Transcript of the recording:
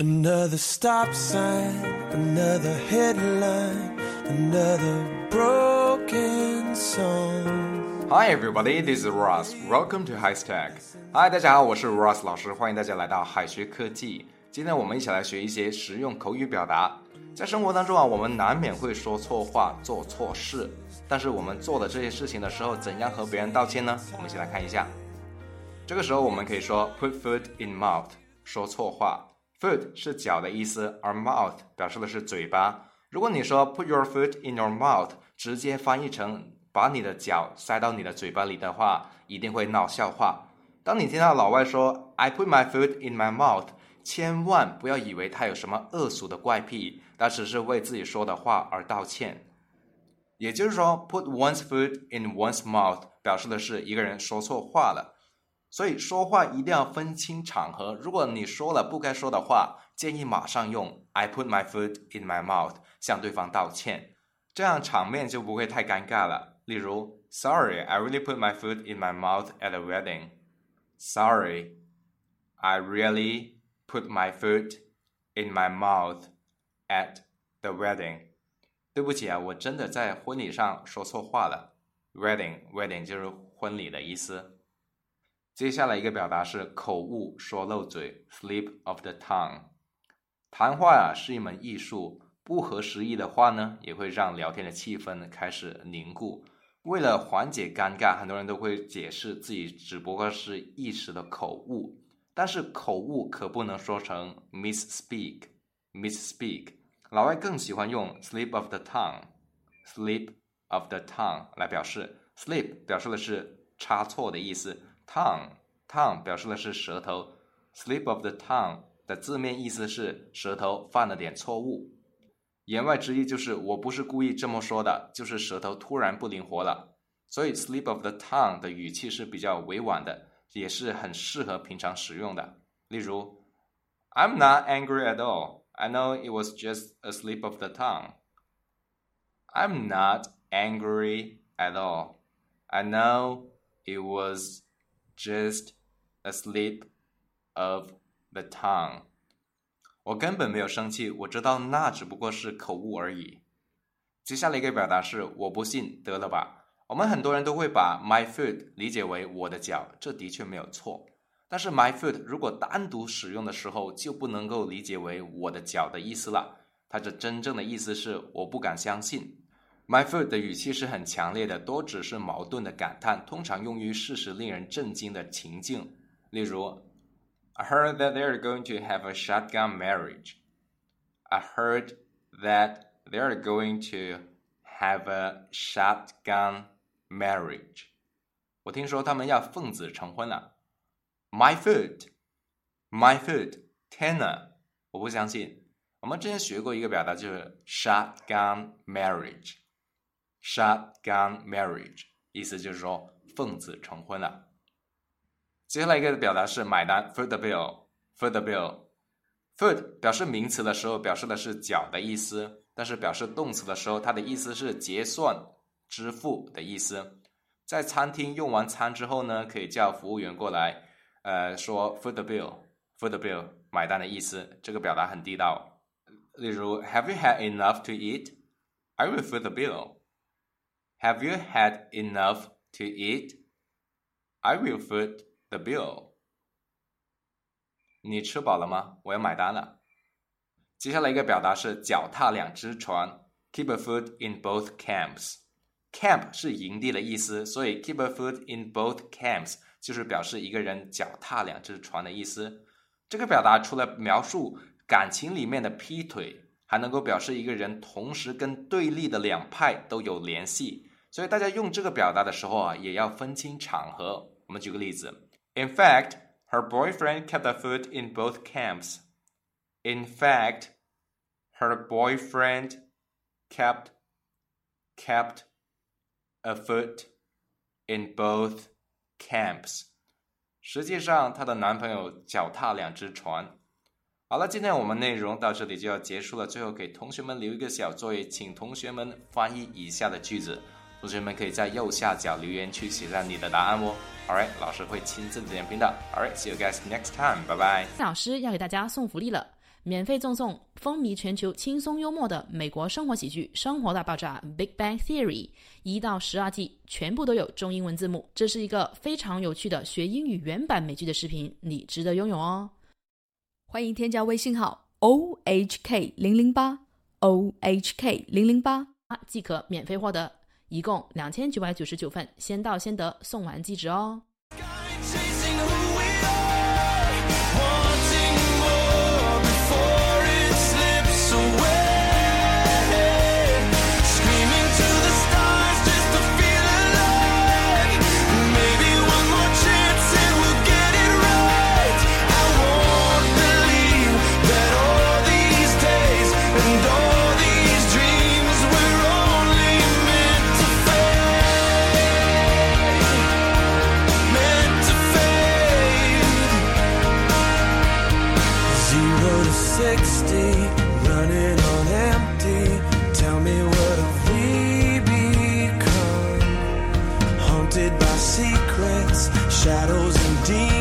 Another stop sign, another headline, another broken song. Hi everybody, this is Ross. Welcome to High Stack. Hi，大家好，我是 Ross 老师，欢迎大家来到海学科技。今天我们一起来学一些实用口语表达。在生活当中啊，我们难免会说错话、做错事，但是我们做的这些事情的时候，怎样和别人道歉呢？我们一起来看一下。这个时候我们可以说 put foot in mouth，说错话。Foot 是脚的意思，而 mouth 表示的是嘴巴。如果你说 put your foot in your mouth，直接翻译成把你的脚塞到你的嘴巴里的话，一定会闹笑话。当你听到老外说 I put my foot in my mouth，千万不要以为他有什么恶俗的怪癖，他只是为自己说的话而道歉。也就是说，put one's foot in one's mouth 表示的是一个人说错话了。所以说话一定要分清场合。如果你说了不该说的话，建议马上用 "I put my foot in my mouth" 向对方道歉，这样场面就不会太尴尬了。例如，Sorry, I really put my foot in my mouth at the wedding. Sorry, I really put my foot in my mouth at the wedding. 对不起啊，我真的在婚礼上说错话了。Wedding, wedding 就是婚礼的意思。接下来一个表达是口误说漏嘴，slip of the tongue。谈话呀是一门艺术，不合时宜的话呢，也会让聊天的气氛开始凝固。为了缓解尴尬，很多人都会解释自己只不过是一时的口误，但是口误可不能说成 misspeak，misspeak。老外更喜欢用 slip of the tongue，slip of the tongue 来表示，slip 表示的是差错的意思。Tongue，tongue 表示的是舌头，slip of the tongue 的字面意思是舌头犯了点错误，言外之意就是我不是故意这么说的，就是舌头突然不灵活了。所以 slip of the tongue 的语气是比较委婉的，也是很适合平常使用的。例如，I'm not angry at all. I know it was just a slip of the tongue. I'm not angry at all. I know it was Just a slip of the tongue。我根本没有生气，我知道那只不过是口误而已。接下来一个表达是“我不信”，得了吧？我们很多人都会把 my foot 理解为我的脚，这的确没有错。但是 my foot 如果单独使用的时候，就不能够理解为我的脚的意思了。它的真正的意思是我不敢相信。My foot 的语气是很强烈的，多指是矛盾的感叹，通常用于事实令人震惊的情境。例如，I heard that they're going to have a shotgun marriage. I heard that they're going to have a shotgun marriage. 我听说他们要奉子成婚了。My foot, my foot，天呐，我不相信。我们之前学过一个表达，就是 shotgun marriage。Shotgun marriage，意思就是说奉子成婚了。接下来一个表达是买单，foot the bill，foot the bill。foot 表示名词的时候，表示的是脚的意思；但是表示动词的时候，它的意思是结算、支付的意思。在餐厅用完餐之后呢，可以叫服务员过来，呃，说 foot the bill，foot the bill，买单的意思。这个表达很地道。例如，Have you had enough to eat？I will foot the bill。Have you had enough to eat? I will foot the bill. 你吃饱了吗？我要买单了。接下来一个表达是脚踏两只船，keep a foot in both camps。Camp 是营地的意思，所以 keep a foot in both camps 就是表示一个人脚踏两只船的意思。这个表达除了描述感情里面的劈腿，还能够表示一个人同时跟对立的两派都有联系。所以大家用这个表达的时候啊，也要分清场合。我们举个例子：In fact, her boyfriend kept a foot in both camps. In fact, her boyfriend kept kept a foot in both camps. 实际上，她的男朋友脚踏两只船。好了，今天我们内容到这里就要结束了。最后给同学们留一个小作业，请同学们翻译以下的句子。同学们可以在右下角留言区写下你的答案哦。Alright，老师会亲自点评的。Alright，see you guys next time，拜拜。老师要给大家送福利了。免费赠送风靡全球、轻松幽默的美国生活喜剧《生活大爆炸》（Big Bang Theory） 一到十二季，全部都有中英文字幕。这是一个非常有趣的学英语原版美剧的视频，你值得拥有哦！欢迎添加微信号 o h k 零零八 o h k 零零八，即可免费获得，一共两千九百九十九份，先到先得，送完即止哦。secrets, shadows and demons.